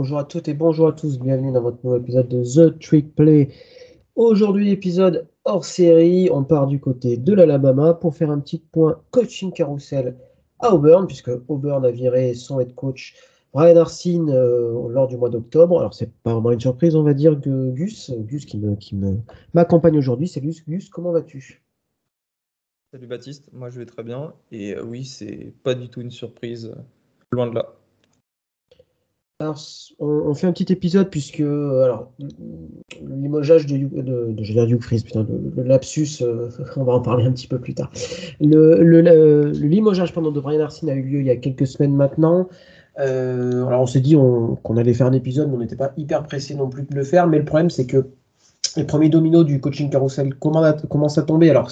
Bonjour à toutes et bonjour à tous, bienvenue dans votre nouvel épisode de The Trick Play. Aujourd'hui, épisode hors série, on part du côté de l'Alabama pour faire un petit point coaching carousel à Auburn, puisque Auburn a viré son head coach Brian Arsene euh, lors du mois d'octobre. Alors, c'est pas vraiment une surprise, on va dire, que Gus, Gus qui me, qui me, m'accompagne aujourd'hui. Salut Gus, comment vas-tu? Salut Baptiste, moi je vais très bien. Et euh, oui, c'est pas du tout une surprise, loin de là. On, fait un petit épisode puisque alors le limogeage de, de, de putain, le, lapsus, euh, on va en parler un petit peu plus tard. Le, le, limogeage pendant de Brian Arsene a eu lieu il y a quelques semaines maintenant. Euh, alors on s'est dit qu'on allait faire un épisode, mais on n'était pas hyper pressé non plus de le faire. Mais le problème c'est que les premiers dominos du coaching carousel commencent à tomber. Alors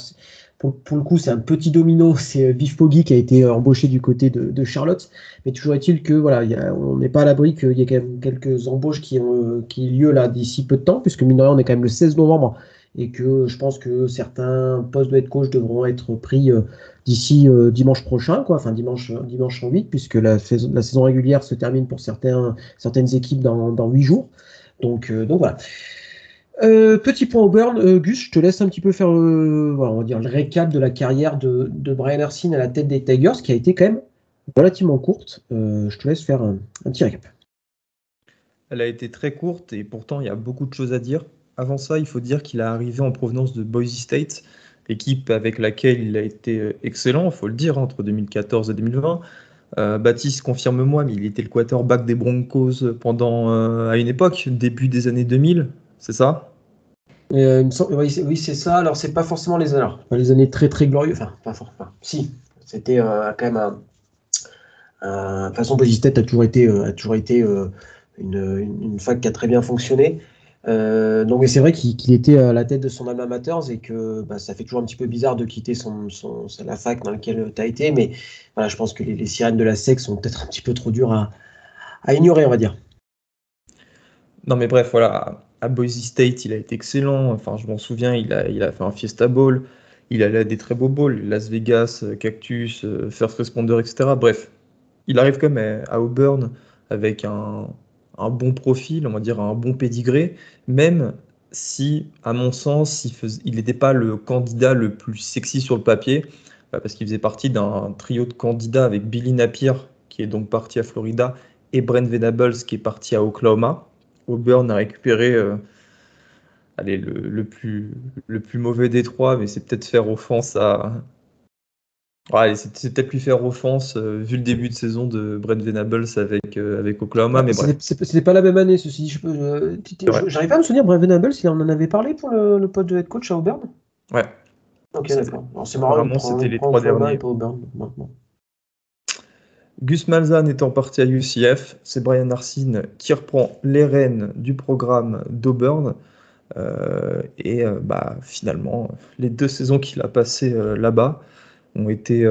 pour, le coup, c'est un petit domino, c'est euh, Viv Poggi qui a été euh, embauché du côté de, Charlotte. Mais toujours est-il que voilà, on n'est pas à l'abri qu'il y ait quelques embauches qui ont, euh, lieu là d'ici peu de temps, puisque mine de rien, on est quand même le 16 novembre et que je pense que certains postes de head coach devront être pris d'ici dimanche prochain, quoi, enfin dimanche, dimanche en 8, puisque la, saison régulière se termine pour certaines équipes dans, dans 8 jours. Donc, donc voilà. Euh, petit point au burn, euh, Gus, je te laisse un petit peu faire euh, on va le récap de la carrière de, Brian Hersin à la tête des Tigers, qui a été quand même relativement courte. je te laisse faire un, petit récap. Elle a été très courte et pourtant il y a beaucoup de choses à dire. Avant ça, il faut dire qu'il est arrivé en provenance de Boise State, équipe avec laquelle il a été excellent, il faut le dire, entre 2014 et 2020. Baptiste, confirme-moi, mais il était le quarterback des Broncos pendant, à une époque, début des années 2000, c'est ça? Euh, oui, c'est ça. Alors, c'est pas forcément les, alors, les années très très glorieuses. Enfin, pas forcément. Si, c'était euh, quand même un. De toute façon, a toujours été, a toujours été euh, une, fac qui a très bien fonctionné. donc, c'est vrai qu'il était à la tête de son alma mater et que bah, ça fait toujours un petit peu bizarre de quitter son, la fac dans laquelle tu as été. Mais voilà, je pense que les, sirènes de la SEC sont peut-être un petit peu trop dures à, à ignorer, on va dire. Non, mais bref, voilà à Boise State, il a été excellent. Enfin, je m'en souviens, il a, fait un Fiesta Bowl. Il allait à des très beaux bowls, Las Vegas, euh, Cactus, euh, First Responder, etc. Bref, il arrive quand même à Auburn avec un, bon profil, on va dire un bon pédigré, même si, à mon sens, il n'était pas le candidat le plus sexy sur le papier, bah, parce qu'il faisait partie d'un trio de candidats avec Billy Napier, qui est donc parti à Florida, et Brent Venables, qui est parti à Oklahoma. Auburn a récupéré euh, allez, le, plus, le plus mauvais des trois, mais c'est peut-être faire offense à. c'est peut-être lui faire offense euh, vu le début de saison de Brent Venables avec, euh, avec Oklahoma. mais C'est pas la même année, ceci. J'arrive pas à me souvenir, Brent Venables, il en avait parlé pour le, le poste de head coach à Auburn? Ouais. Ok, d'accord. C'est marrant. c'était les trois derniers. Gus Malzahn étant parti à UCF, c'est Brian Arsene qui reprend les rênes du programme d'Auburn. Euh, et euh, bah, finalement, les deux saisons qu'il a passées euh, là-bas ont été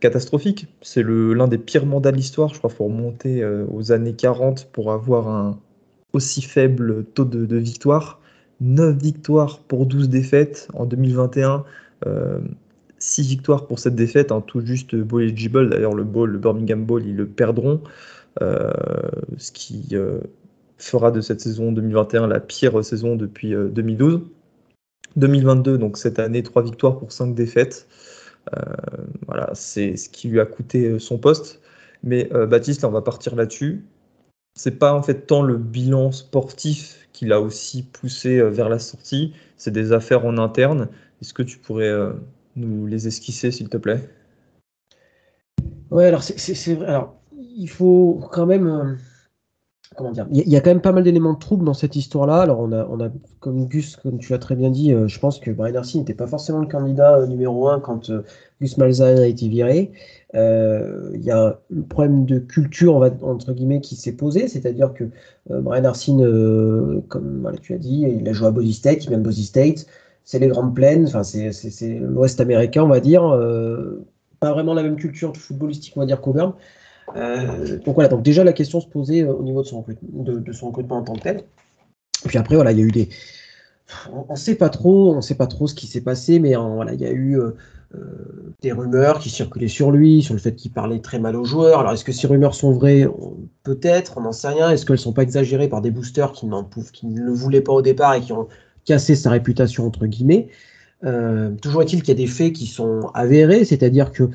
catastrophiques. C'est l'un des pires mandats de l'histoire. Je crois qu'il faut remonter aux années 40 pour avoir un aussi faible taux de, de victoire. 9 victoires pour 12 défaites en 2021. 6 victoires pour cette défaite, un tout juste bowl eligible. D'ailleurs, le bowl, le Birmingham Bowl, ils le perdront. Euh, ce qui euh, fera de cette saison 2021 la pire saison depuis 2012. Euh, 2022, donc cette année, 3 victoires pour 5 défaites. voilà, c'est ce qui lui a coûté son poste. Mais Baptiste, on va partir là-dessus. C'est pas en fait tant le bilan sportif qui l'a aussi poussé vers la sortie, c'est des affaires en interne. Est-ce que tu pourrais nous les esquisser, s'il te plaît Ouais, alors c'est vrai. Alors, il faut quand même. Euh, comment dire Il y, a quand même pas mal d'éléments de trouble dans cette histoire-là. Alors, on a, on a, comme Gus, comme tu l'as très bien dit, euh, je pense que Brian Arcy n'était pas forcément le candidat euh, numéro un quand Gus Malzahn a été viré. Il y a le problème de culture, entre guillemets, qui s'est posé. C'est-à-dire que Brian Arsene, comme tu as dit, il a joué à Boise State, il vient de Boise State c'est les grandes plaines, c'est l'Ouest américain, on va dire. Euh, pas vraiment la même culture footballistique, on va dire, qu'Auburn. Euh, donc voilà, déjà la question se posait euh, au niveau de son, recrutement en tant que tel. Puis après, voilà, il y a eu des. On ne sait pas trop, on sait pas trop ce qui s'est passé, mais il y a eu des rumeurs qui circulaient sur lui, sur le fait qu'il parlait très mal aux joueurs. Alors, est-ce que ces rumeurs sont vraies? Peut-être, on n'en sait rien. Est-ce qu'elles sont pas exagérées par des boosters qui ne le voulaient pas au départ et qui ont cassé sa réputation, entre guillemets Toujours est-il qu'il y a des faits qui sont avérés, c'est-à-dire que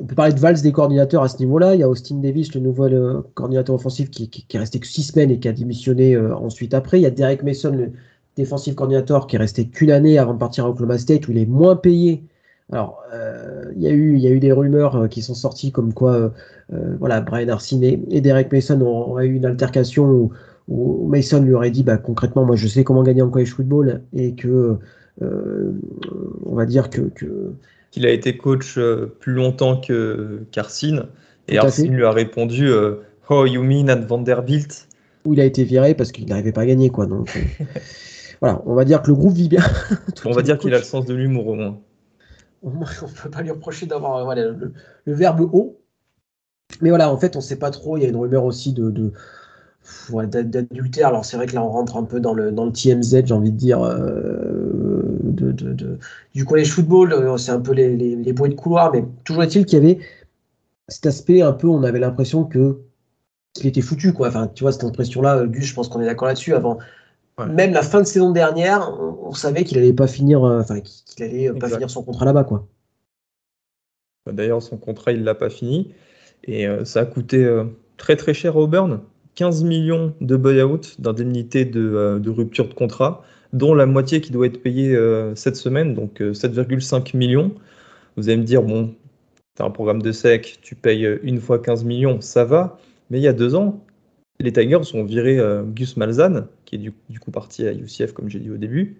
on peut parler de valse des coordinateurs à ce niveau-là. Il y a Austin Davis, le nouveau euh, coordinateur offensif, qui, est resté que six semaines et qui a démissionné euh, ensuite après. Il y a Derek Mason, le défensif coordinateur, qui est resté qu'une année avant de partir à Oklahoma State, où il est moins payé. Alors, euh, il, y a eu, il y a eu des rumeurs qui sont sorties comme quoi voilà, Brian Arsene et, Derek Mason ont, eu une altercation Mason lui aurait dit bah, concrètement, moi je sais comment gagner en college football et que, on va dire que, que qu'il a été coach euh, plus longtemps que qu'Arsine. Et Arsine lui a répondu euh, Oh, you mean at Vanderbilt? Où il a été viré parce qu'il n'arrivait pas à gagner. Quoi, donc, euh, voilà, on va dire que le groupe vit bien. on va dire qu'il a le sens de l'humour au moins. On ne peut pas lui reprocher d'avoir voilà, le, verbe haut. Mais voilà, en fait, on ne sait pas trop. Il y a une rumeur aussi de, de d'adultère. Alors c'est vrai que là on rentre un peu dans le, dans le TMZ, j'ai envie de dire, de, du collège football, euh, c'est un peu les, les, bruits de couloir, mais toujours est-il qu'il y avait cet aspect un peu, on avait l'impression que qu'il était foutu, quoi. Enfin, tu vois, cette impression-là, Gus, je pense qu'on est d'accord là-dessus. Avant, même la fin de saison dernière, on, savait qu'il allait pas finir, euh, enfin, qu'il allait pas finir son contrat là-bas, quoi. D'ailleurs, son contrat, il l'a pas fini, et euh, ça a coûté très très cher à Auburn. 15 millions de buy-out d'indemnité de, de, rupture de contrat dont la moitié qui doit être payée euh, cette semaine, donc 7,5 euh, millions. Vous allez me dire, bon, tu un programme de sec, tu payes euh, une fois 15 millions, ça va. Mais il y a deux ans, les Tigers ont viré Gus Malzahn, qui est du, coup parti à UCF, comme j'ai dit au début,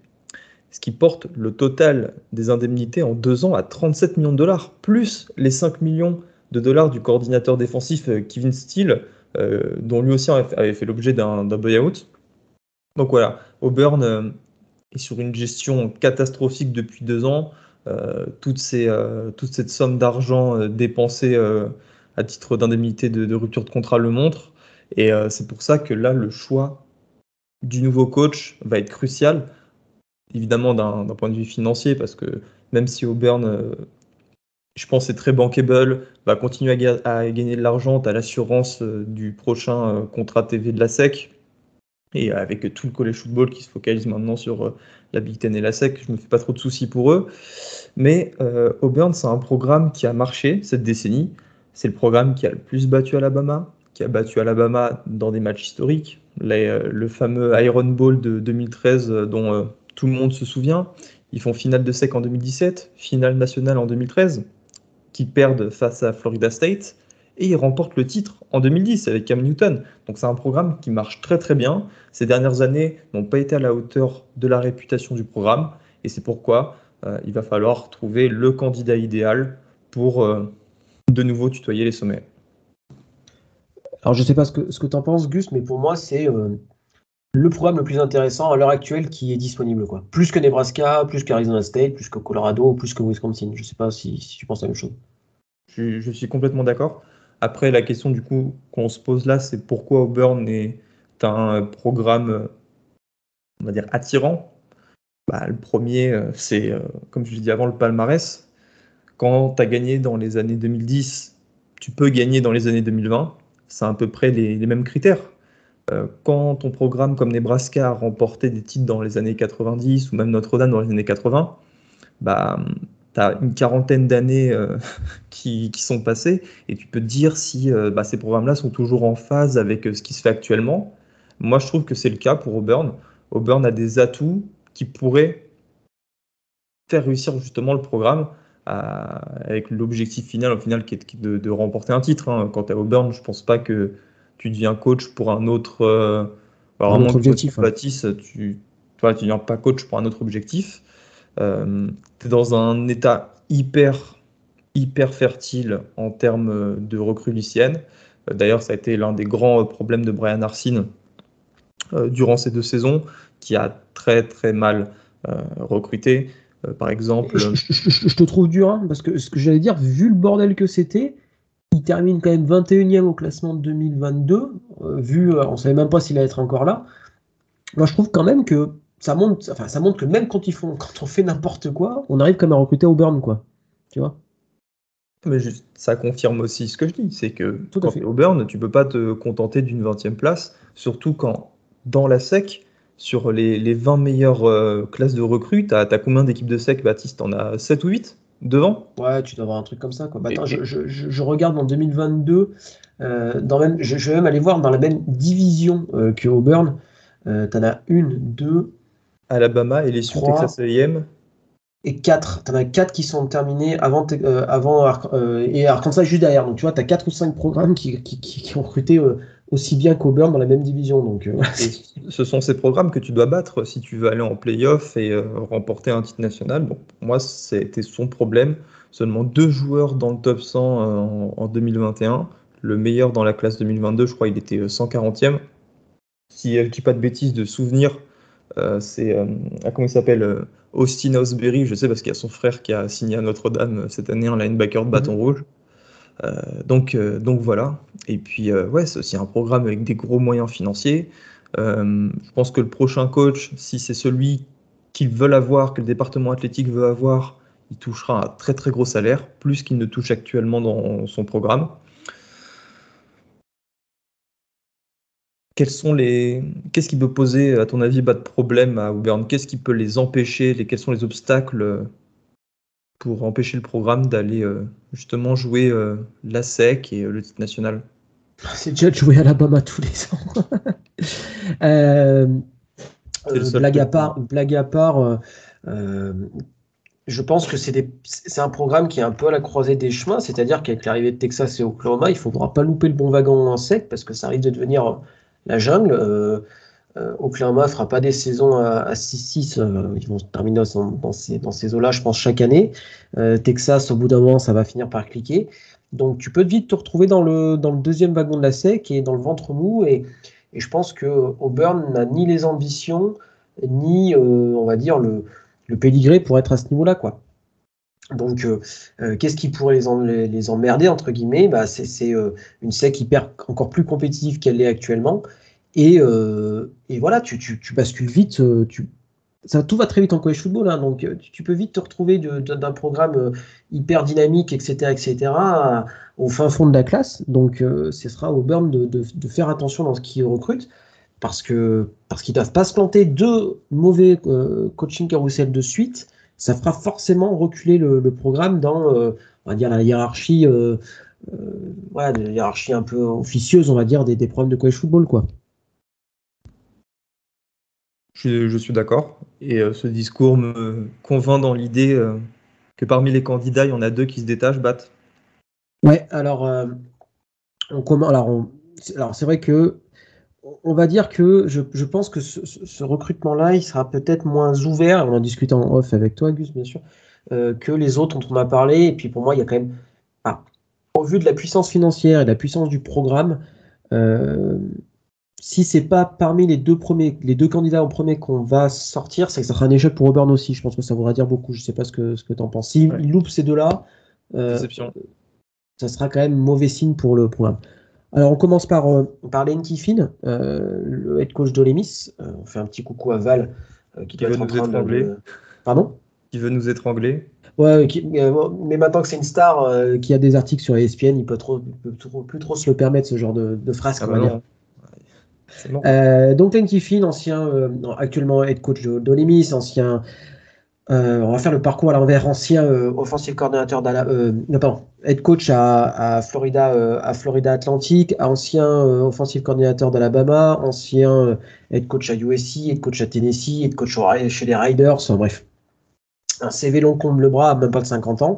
ce qui porte le total des indemnités en deux ans à 37 millions de dollars, plus les 5 millions de dollars du coordinateur défensif Kevin Steele, dont lui aussi avait fait l'objet d'un buyout. Donc voilà, Auburn et sur une gestion catastrophique depuis deux ans. Euh, euh, toute cette somme d'argent euh, dépensée à titre d'indemnité de, rupture de contrat le montre. Et c'est pour ça que là, le choix du nouveau coach va être crucial, évidemment d'un point de vue financier, parce que même si Auburn, je pense, est très bankable, va continuer à, gagner de l'argent, à l'assurance du prochain contrat TV de la SEC, et avec tout le college football qui se focalise maintenant sur euh, la Big Ten et la SEC, je ne me fais pas trop de soucis pour eux. Mais euh, Auburn, c'est un programme qui a marché cette décennie. C'est le programme qui a le plus battu Alabama, qui a battu Alabama dans des matchs historiques. Euh, le fameux Iron Bowl de 2013 dont tout le monde se souvient. Ils font finale de SEC en 2017, finale nationale en 2013, qui perdent face à Florida State et il remporte le titre en 2010 avec Cam Newton. Donc c'est un programme qui marche très très bien. Ces dernières années n'ont pas été à la hauteur de la réputation du programme et c'est pourquoi euh, il va falloir trouver le candidat idéal pour euh, de nouveau tutoyer les sommets. Alors je ne sais pas ce que, ce que tu en penses Gus, mais pour moi c'est euh, le programme le plus intéressant à l'heure actuelle qui est disponible. Quoi. Plus que Nebraska, plus qu'Arizona State, plus que Colorado, plus que Wisconsin. Je ne sais pas si, si, tu penses la même chose. je suis complètement d'accord. Après, la question du coup qu'on se pose là, c'est pourquoi Auburn est un programme, on va dire, attirant? Bah, le premier, euh, c'est, euh, comme je l'ai dit avant, le palmarès. Quand tu as gagné dans les années 2010, tu peux gagner dans les années 2020. C'est à peu près les, mêmes critères. Euh, quand ton programme comme Nebraska a remporté des titres dans les années 90 ou même Notre-Dame dans les années 80, bah, tu as une quarantaine d'années euh, qui, sont passées et tu peux te dire si euh, bah, ces programmes-là sont toujours en phase avec ce qui se fait actuellement. Moi, je trouve que c'est le cas pour Auburn. Auburn a des atouts qui pourraient faire réussir justement le programme avec l'objectif final, au final, qui est de, remporter un titre. Hein. Quant à Auburn, je ne pense pas que tu deviens coach pour un autre, un autre objectif. tu ne deviens pas coach pour un autre objectif. Euh, tu es dans un état hyper, hyper fertile en termes de recrues lycéennes. Euh, d'ailleurs, ça a été l'un des grands problèmes de Brian Arsene euh, durant ces deux saisons, qui a très très mal recruté. par exemple. Je, te trouve dur, hein, parce que ce que j'allais dire, vu le bordel que c'était, il termine quand même 21e au classement de 2022. vu, on ne savait même pas s'il allait être encore là. Moi, je trouve quand même que ça montre, enfin, ça montre que même quand ils font, quand on fait n'importe quoi, on arrive comme à recruter Auburn, quoi. Tu vois? Mais juste, ça confirme aussi ce que je dis, c'est que Tout quand tu Auburn, tu peux pas te contenter d'une 20e place, surtout quand dans la SEC, sur les, les 20 meilleures euh, classes de recrues, tu as, combien d'équipes de SEC, Baptiste T'en as 7 ou 8 devant? Ouais, tu dois avoir un truc comme ça. Quoi. Bah, attends, je, je, je, regarde en 2022, euh, dans même, je, vais même aller voir dans la même division euh, que Auburn. Euh, tu en as une, deux. Alabama et les Sioux Texas A&M et 4. Tu en as 4 qui sont terminés avant, euh, avant et Arkansas juste derrière. Donc tu vois, tu as 4 ou 5 programmes qui, qui, qui ont recruté aussi bien qu'Auburn dans la même division. Donc, ce sont ces programmes que tu dois battre si tu veux aller en playoff et remporter un titre national. Bon, pour moi, c'était son problème. Seulement deux joueurs dans le top 100 en, en, 2021. Le meilleur dans la classe 2022, je crois, il était 140e. Si je ne dis pas de bêtises, de souvenir, c'est. Ah, comment il s'appelle Austin Osbury, je sais parce qu'il y a son frère qui a signé à Notre-Dame cette année en linebacker de bâton mhm. rouge. Euh, donc, euh, donc voilà. Et puis, euh, ouais, c'est aussi un programme avec des gros moyens financiers. je pense que le prochain coach, si c'est celui qu'ils veulent avoir, que le département athlétique veut avoir, il touchera un très très gros salaire, plus qu'il ne touche actuellement dans son programme. Quels sont les... Qu'est-ce qui peut poser, à ton avis, pas de problème à Auburn? Qu'est-ce qui peut les empêcher? Quels sont les obstacles pour empêcher le programme d'aller euh, justement jouer euh, la SEC et le titre national C'est déjà de jouer à Alabama tous les ans. blague, à part, blague à part, je pense que c'est, c'est un programme qui est un peu à la croisée des chemins, c'est-à-dire qu'avec l'arrivée de Texas et Oklahoma, il ne faudra pas louper le bon wagon en sec parce que ça risque de devenir la jungle. Euh, euh, Oklahoma fera pas des saisons à, 6-6, euh, ils vont terminer dans, ces, dans ces eaux-là, je pense, chaque année. Texas, au bout d'un moment, ça va finir par cliquer. Donc tu peux vite te retrouver dans le, dans le deuxième wagon de la SEC et dans le ventre mou. Et, et je pense que Auburn n'a ni les ambitions, ni, on va dire, le, le pédigré pour être à ce niveau-là. quoi. Donc, qu'est-ce qui pourrait les, emmerder, entre guillemets? Bah, C'est une SEC hyper encore plus compétitive qu'elle est actuellement. Et, et voilà, tu, tu, bascules vite. Tu, ça, tout va très vite en college football, hein, donc tu, peux vite te retrouver d'un programme hyper dynamique, etc., etc., au fin fond de la classe. Donc, ce sera au Burn de, de, faire attention dans ce qu'ils recrutent, parce que parce qu'ils doivent pas se planter deux mauvais coaching carousel de suite ça fera forcément reculer le, programme dans, euh, on va dire, la hiérarchie, euh, euh, voilà, de hiérarchie un peu officieuse, on va dire, des, des problèmes de college football, quoi. Je, suis d'accord. Et ce discours me convainc dans l'idée que parmi les candidats, il y en a deux qui se détachent, Bat. Ouais, alors, on, alors, alors c'est vrai que on va dire que je, pense que ce, recrutement-là, il sera peut-être moins ouvert, on en discute en off avec toi, Gus, bien sûr, euh, que les autres dont on a parlé. Et puis pour moi, il y a quand même, ah, au vu de la puissance financière et de la puissance du programme, euh, si c'est pas parmi les deux premiers, les deux candidats en premier qu'on va sortir, c'est que ça sera un échec pour Auburn aussi. Je pense que ça voudra dire beaucoup. Je sais pas ce que, ce que tu en penses. S'il loupe ces deux-là, euh, ça sera quand même mauvais signe pour le programme. Alors, on commence par, euh, par Lane Kiffin, euh, le head coach d'Olemis. Euh, on fait un petit coucou à Val, qui, doit être en train de. Pardon? Qui veut nous étrangler Ouais, mais maintenant que c'est une star qui a des articles sur ESPN, il peut, trop, peut plus trop se le permettre, ce genre de, de phrase. Ah bah donc, Lane Kiffin, ancien, actuellement head coach d'Olemis, ancien euh, on va faire le parcours à l'envers. Ancien euh, offensive coordinateur euh, head coach à, Florida, à Florida Atlantic, ancien offensive coordinateur d'Alabama, ancien head coach à USC, head coach à Tennessee, head coach chez les Riders. bref, un CV long comme le bras, même pas de 50 ans.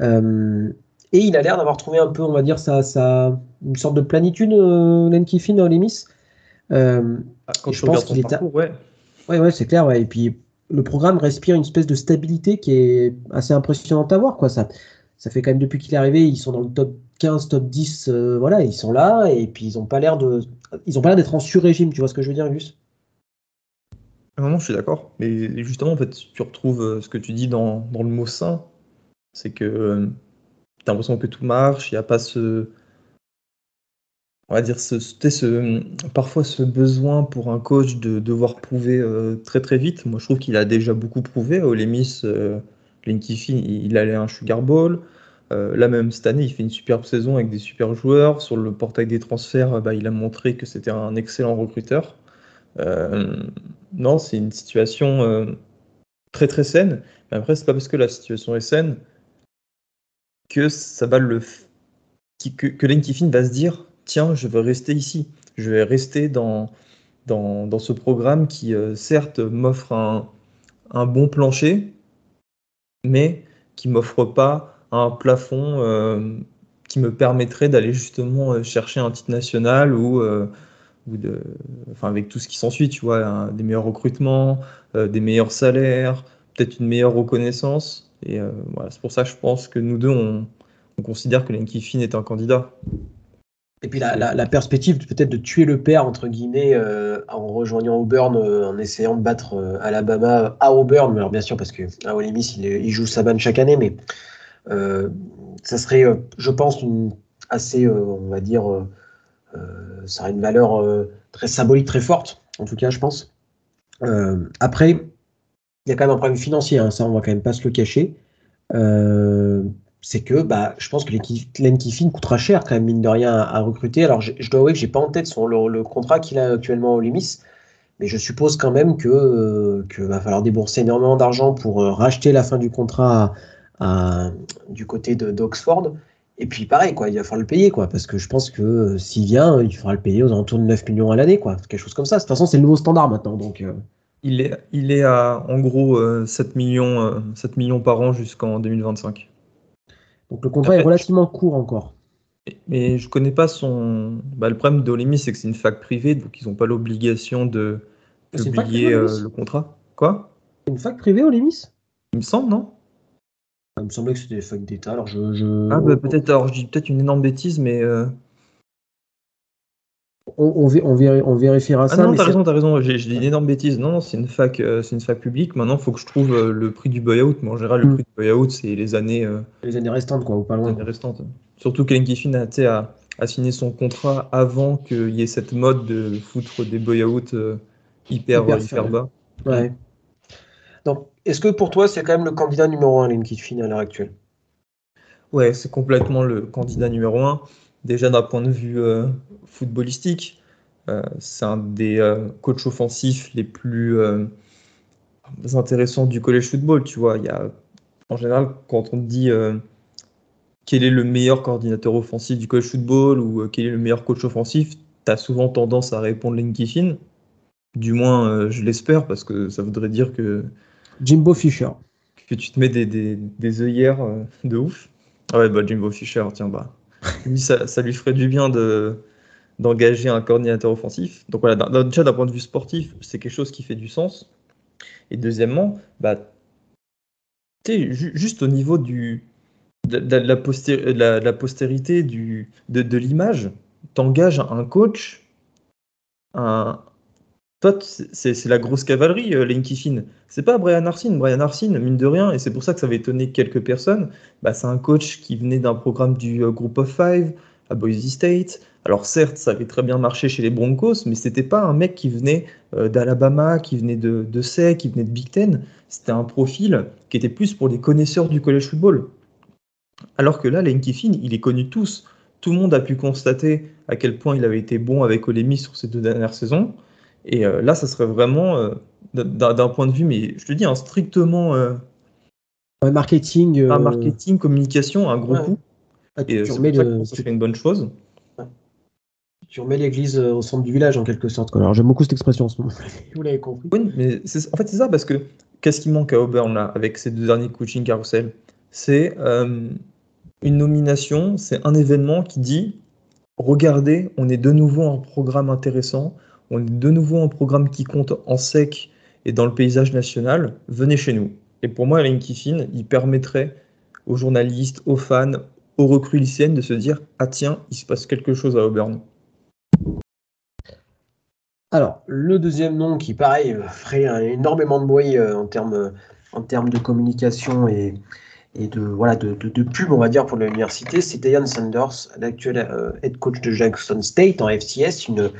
et il a l'air d'avoir trouvé un peu, on va dire, sa une sorte de planitude, Len Kiffin dans les Miss. je pense qu'il est. Ouais, ouais, ouais c'est clair. Ouais. Et puis le programme respire une espèce de stabilité qui est assez impressionnante à voir. Quoi. Ça, ça fait quand même depuis qu'il est arrivé, ils sont dans le top 15, top 10, euh, voilà, ils sont là, et puis ils n'ont pas l'air de. Ils ont pas l'air d'être en sur-régime, tu vois ce que je veux dire, Gus? Non, je suis d'accord. Mais justement, en fait, tu retrouves euh, ce que tu dis dans, le mot sain. C'est que euh, tu as l'impression que tout marche, il n'y a pas ce. On va dire, ce, ce, parfois ce besoin pour un coach de devoir prouver euh, très très vite. Moi, je trouve qu'il a déjà beaucoup prouvé. Olemis, euh, il allait à un Sugar Bowl. Euh, là même cette année, il fait une superbe saison avec des super joueurs. Sur le portail des transferts, bah, il a montré que c'était un excellent recruteur. Euh, non, c'est une situation très très saine. Mais après, c'est pas parce que la situation est saine que ça va le que, que va se dire tiens, je veux rester ici, je vais rester dans, dans, ce programme qui, euh, certes, m'offre un, bon plancher, mais qui m'offre pas un plafond euh, qui me permettrait d'aller justement euh, chercher un titre national ou, ou de, enfin, avec tout ce qui s'ensuit, tu vois, des meilleurs recrutements, des meilleurs salaires, peut-être une meilleure reconnaissance. Et voilà, c'est pour ça que je pense que nous deux, on, on considère que Lenky Finn est un candidat. Et puis la, perspective peut-être de tuer le père, entre guillemets, euh, en rejoignant Auburn, euh, en essayant de battre euh, Alabama à Auburn, alors bien sûr parce que à Ole Miss, il, joue Saban chaque année, mais ça serait, je pense, une assez, on va dire, ça aurait une valeur très symbolique, très forte, en tout cas, je pense. après, il y a quand même un problème financier, hein, ça on va quand même pas se le cacher c'est que bah, je pense que Len Kiffin coûtera cher quand même, mine de rien, à, recruter. Alors, je, dois avouer que j'ai pas en tête son, le, contrat qu'il a actuellement au Limis, mais je suppose quand même que, euh, va falloir débourser énormément d'argent pour euh, racheter la fin du contrat du côté d'Oxford. Et puis pareil, quoi, il va falloir le payer, quoi, parce que je pense que euh, s'il vient, il faudra le payer aux alentours de 9 millions à l'année, quoi, quelque chose comme ça. De toute façon, c'est le nouveau standard maintenant, donc. Il est, il est à en gros 7 millions, 7 millions par an jusqu'en 2025. Donc le contrat est relativement court encore. Mais je connais pas son. Bah, le problème d'Olimi, c'est que c'est une fac privée, donc ils n'ont pas l'obligation de publier euh, le contrat. Quoi? Une fac privée, Olimis Il me semble, non? Il me semblait que c'était des facs d'État. Alors je, Ah bah peut-être. Alors je dis peut-être une énorme bêtise, mais. Euh, on, on, vérifiera ah ça. Non, t'as raison, t'as raison. J'ai dit une énorme bêtise. Non, c'est une fac, euh, c'est une fac publique. Maintenant, il faut que je trouve euh, le prix du buyout. Mais en général, le mm. prix du buyout, c'est les années. Euh, les années restantes, quoi, ou pas loin. Les années restantes. Surtout qu'Ellen Kiffin a, a, signé son contrat avant qu'il y ait cette mode de foutre des buyouts hyper, hyper, bas. Ouais. Donc, est-ce que pour toi, c'est quand même le candidat numéro un, Ellen Kiffin, à l'heure actuelle? Ouais, c'est complètement le candidat numéro un. Déjà d'un point de vue euh, footballistique, euh, c'est un des euh, coachs offensifs les plus intéressants du college football. Tu vois, il y a, en général, quand on te dit quel est le meilleur coordinateur offensif du college football ou quel est le meilleur coach offensif, tu as souvent tendance à répondre Lane Kiffin. Du moins, je l'espère, parce que ça voudrait dire que. Jimbo Fisher. Que tu te mets des, des, des œillères de ouf. Ah ouais, bah Jimbo Fisher, tiens, bah ça, lui ferait du bien de d'engager un coordinateur offensif. Donc voilà, déjà d'un point de vue sportif, c'est quelque chose qui fait du sens. Et deuxièmement, bah, juste au niveau du, de, la, postérité du, de, de l'image, t'engages un coach, un, toi, c'est la grosse cavalerie, euh, Lane Kiffin. C'est pas Brian Arsene. Brian Arsene, mine de rien, et c'est pour ça que ça avait étonné quelques personnes, bah, c'est un coach qui venait d'un programme du euh, Group of Five à Boise State. Alors certes, ça avait très bien marché chez les Broncos, mais c'était pas un mec qui venait euh, d'Alabama, qui venait de, de SEC, qui venait de Big Ten. C'était un profil qui était plus pour les connaisseurs du college football. Alors que là, Lane Kiffin, il est connu tous. Tout le monde a pu constater à quel point il avait été bon avec Olemi sur ces deux dernières saisons. Et euh, là, ça serait vraiment, euh, d'un point de vue, mais je te dis, un strictement. Euh, marketing. Un marketing, communication, un gros coup. Ah, et tu remets le... ça serait une bonne chose. Tu remets l'église au centre du village, en quelque sorte. Alors, j'aime beaucoup cette expression en ce moment. Vous l'avez compris. Oui, mais en fait, c'est ça, parce que qu'est-ce qui manque à Auburn, là, avec ces deux derniers coaching carousel? C'est une nomination, c'est un événement qui dit regardez, on est de nouveau un programme intéressant, on est de nouveau un programme qui compte en sec et dans le paysage national, venez chez nous. Et pour moi, Alain Kiffin, il permettrait aux journalistes, aux fans, aux recrues lycéennes de se dire Ah tiens, il se passe quelque chose à Auburn. Alors, le deuxième nom qui, pareil, ferait énormément de bruit euh, en termes de communication et, de, voilà, de, pub, on va dire, pour l'université, c'est Dion Sanders, l'actuel euh, head coach de Jackson State en FCS, une,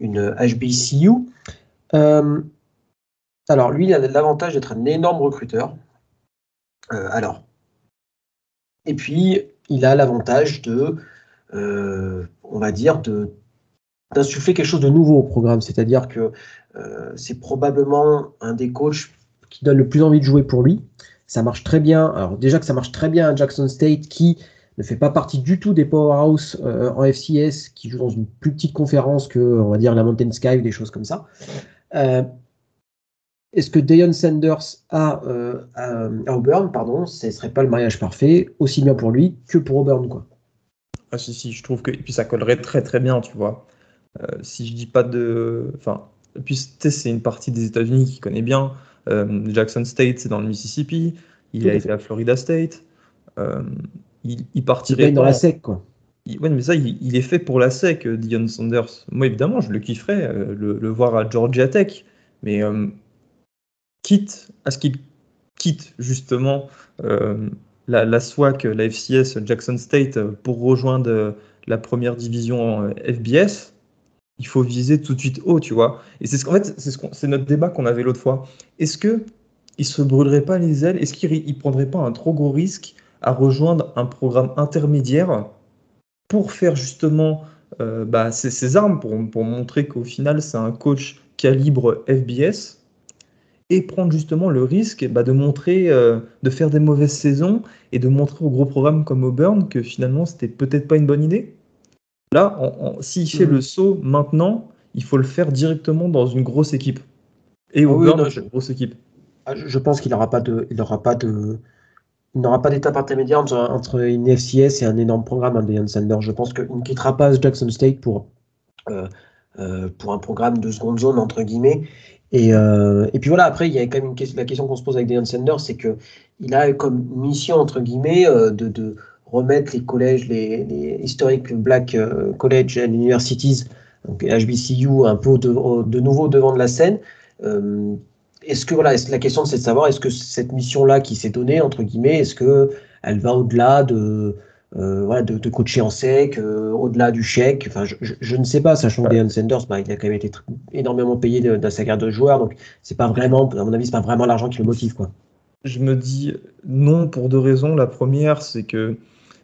une HBCU. Euh, alors, lui, il a l'avantage d'être un énorme recruteur. Euh, alors, et puis, il a l'avantage de, on va dire, de d'insuffler quelque chose de nouveau au programme. C'est-à-dire que c'est probablement un des coachs qui donne le plus envie de jouer pour lui. Ça marche très bien. Alors déjà que ça marche très bien à Jackson State, qui ne fait pas partie du tout des powerhouse euh, en FCS, qui joue dans une plus petite conférence que, on va dire, la Mountain Sky ou des choses comme ça. Euh, est-ce que Deion Sanders a, euh, à, Auburn, pardon, ce ne serait pas le mariage parfait, aussi bien pour lui que pour Auburn, quoi. Ah si, si, je trouve que et puis ça collerait très très bien, tu vois. si je dis pas de... Enfin, puis c'est une partie des États-Unis qui connaît bien. Euh, Jackson State, c'est dans le Mississippi. Il a été à Florida State. Euh, il, partirait. Il dans la SEC, quoi. Oui, mais ça, il, est fait pour la SEC, euh, Dion Sanders. Moi, évidemment, je le kifferais, le, voir à Georgia Tech. Mais quitte à ce qu'il quitte justement la, la SWAC, la FCS Jackson State pour rejoindre la première division FBS, il faut viser tout de suite haut, tu vois. Et c'est ce qu'en fait, c'est ce notre débat qu'on avait l'autre fois. Est-ce que il se brûlerait pas les ailes? Est-ce qu'il ne prendrait pas un trop gros risque à rejoindre un programme intermédiaire pour faire justement euh, bah, ses, armes, pour, pour montrer qu'au final c'est un coach calibre FBS et prendre justement le risque bah, de montrer, euh, de faire des mauvaises saisons et de montrer au gros programme comme Auburn que finalement c'était peut-être pas une bonne idée Là, s'il fait mm. le saut maintenant, il faut le faire directement dans une grosse équipe. Et au oui, une grosse équipe. Ah, je pense qu'il n'aura pas de, il aura pas de, il n'aura pas d'étape intermédiaire entre, une FCS et un énorme programme, hein, Deion. Je pense qu'il ne quittera pas Jackson State pour, euh, euh, pour un programme de seconde zone, entre guillemets. Et, euh, et puis voilà, après, il y a quand même une la question qu'on se pose avec Deion Sanders, c'est qu'il a comme mission, entre guillemets, de, de remettre les collèges, les, historiques Black College and Universities, donc HBCU, un peu de, nouveau devant de la scène. Est-ce que voilà, la question c'est de savoir est-ce que cette mission-là qui s'est donnée entre guillemets, est-ce que elle va au-delà de, euh, voilà, de, de, coacher en sec, au-delà du chèque? Enfin, je, je, ne sais pas, sachant que Deion Sanders, bah, il a quand même été énormément payé dans sa carrière de joueur, donc c'est pas vraiment, à mon avis, c'est pas vraiment l'argent qui le motive, quoi. Je me dis non pour deux raisons. La première, c'est que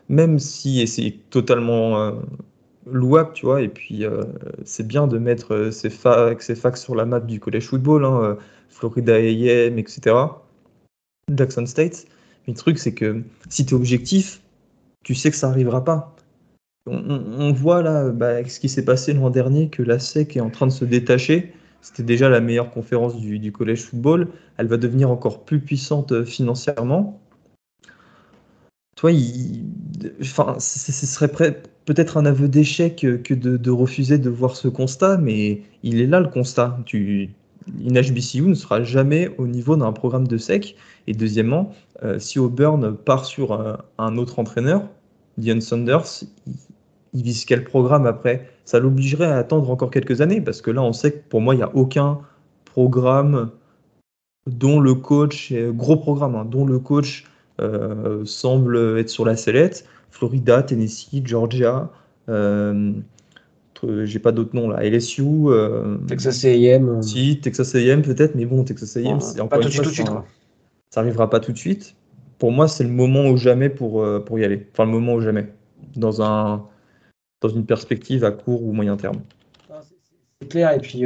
même si c'est totalement euh, louable, tu vois, et puis euh, c'est bien de mettre euh, ces facs, sur la map du collège football, hein, Florida AM, etc., Jackson State. Mais le truc, c'est que si tu es objectif, tu sais que ça n'arrivera pas. On, voit là bah, ce qui s'est passé l'an dernier, que la SEC est en train de se détacher. C'était déjà la meilleure conférence du, du collège football. Elle va devenir encore plus puissante financièrement enfin, ce serait peut-être un aveu d'échec que de, refuser de voir ce constat, mais il est là le constat. Une HBCU ne sera jamais au niveau d'un programme de SEC. Et deuxièmement, euh, si Auburn part sur un, autre entraîneur, Dion Saunders, il, vise quel programme après? Ça l'obligerait à attendre encore quelques années, parce que là, on sait que pour moi, il n'y a aucun programme dont le coach, gros programme, hein, dont le coach euh, semble être sur la sellette. Florida, Tennessee, Georgia, euh, j'ai pas d'autres noms là, LSU, euh, Texas A&M. Si, Texas A&M peut-être, mais bon, Texas A&M, encore pas tout, de suite, ça, arrivera pas tout de suite. Pour moi, c'est le moment ou jamais pour, pour y aller. Enfin, le moment ou jamais. Dans, un, dans une perspective à court ou moyen terme. C'est clair, et puis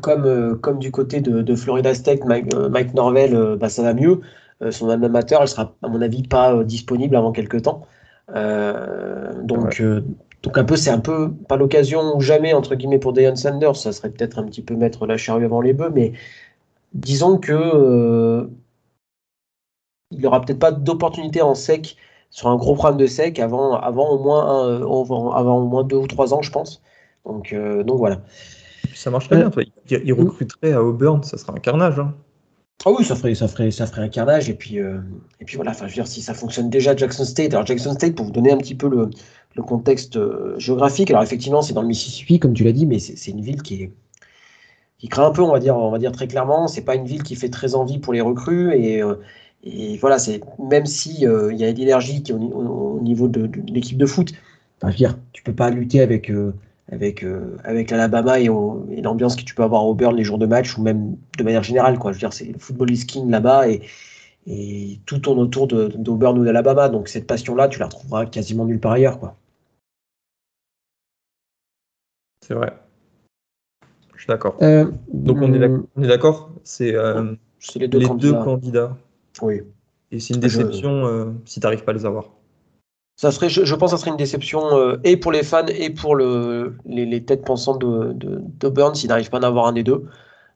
comme, comme du côté de, Florida State, Mike, Norvell, bah, ça va mieux. Euh, son amateur, elle sera, à mon avis, pas euh, disponible avant quelques temps. Euh, donc, donc un peu, c'est un peu pas l'occasion ou jamais entre guillemets pour Deion Sanders. Ça serait peut-être un petit peu mettre la charrue avant les bœufs, mais disons que il n'y aura peut-être pas d'opportunité en sec sur un gros programme de sec avant, avant, au, moins avant, au moins deux ou trois ans, je pense. Donc, donc voilà. Ça marche très bien. Toi. Il, recruterait à Auburn, ça sera un carnage. Hein. Ah oui, ça ferait, ça ferait, ça ferait un carnage. Et puis, euh, et puis voilà, enfin, je veux dire, si ça fonctionne déjà Jackson State. Alors, Jackson State, pour vous donner un petit peu le, le contexte euh, géographique, alors effectivement, c'est dans le Mississippi, comme tu l'as dit, mais c'est une ville qui est qui craint un peu, on va dire, on va dire très clairement. C'est pas une ville qui fait très envie pour les recrues et, euh, Et voilà, c'est même si il y a de l'énergie au, au- au niveau de, de l'équipe de foot, enfin, je veux dire, tu peux pas lutter avec avec euh, avec l'Alabama et, au- et l'ambiance que tu peux avoir à Auburn les jours de match ou même de manière générale, quoi. Je veux dire, c'est le football is king là-bas et et tout tourne autour de- d'Auburn ou d'Alabama. Donc cette passion-là, tu la retrouveras quasiment nulle part ailleurs, quoi. C'est vrai. Je suis d'accord. Euh, Donc on est d'ac- hum, on est d'accord, c'est euh, les deux les candidats. deux candidats. Oui. Et c'est une Je- déception euh, si tu n'arrives pas à les avoir. Ça serait, je, je pense que ça serait une déception euh, et pour les fans et pour le, les, les têtes pensantes de, de, d'Auburn s'ils n'arrivent pas à en avoir un des deux.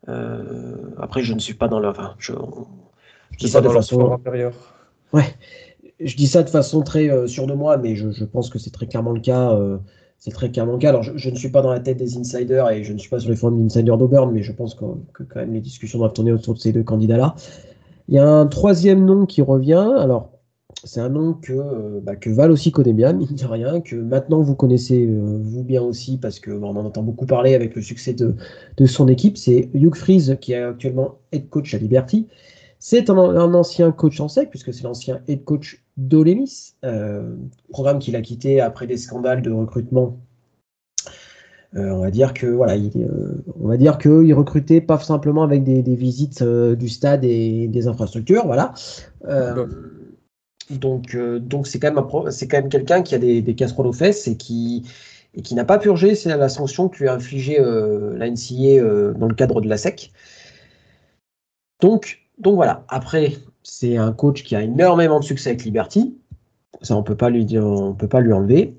Euh, après, je ne suis pas dans leur. Enfin, je, je dis ça de façon. intérieur. je dis ça de façon très euh, sûre de moi, mais je, je pense que c'est très clairement le cas. euh, c'est très clairement le cas. Alors, je, je ne suis pas dans la tête des insiders et je ne suis pas sur les forums d'insiders d'Auburn, mais je pense que, que quand même les discussions doivent tourner autour de ces deux candidats-là. Il y a un troisième nom qui revient. Alors, c'est un nom que, euh, bah, que Val aussi connaît bien, mine de rien, que maintenant vous connaissez euh, vous bien aussi, parce que bah, on en entend beaucoup parler avec le succès de, de son équipe. C'est Hugh Freeze, qui est actuellement head coach à Liberty. C'est un, ancien coach en sec, puisque c'est l'ancien head coach d'Ole Miss, euh, programme qu'il a quitté après des scandales de recrutement. On va dire que voilà, il, on va dire que il recrutait pas simplement avec des, des visites du stade et des infrastructures, voilà. Donc euh, donc c'est quand même un pro- c'est quand même quelqu'un qui a des, des casseroles aux fesses et qui et qui n'a pas purgé c'est la sanction que lui a infligée euh, la NCA euh, dans le cadre de la SEC. Donc donc voilà. Après c'est un coach qui a énormément de succès avec Liberty. Ça, on peut pas lui dire, on peut pas lui enlever.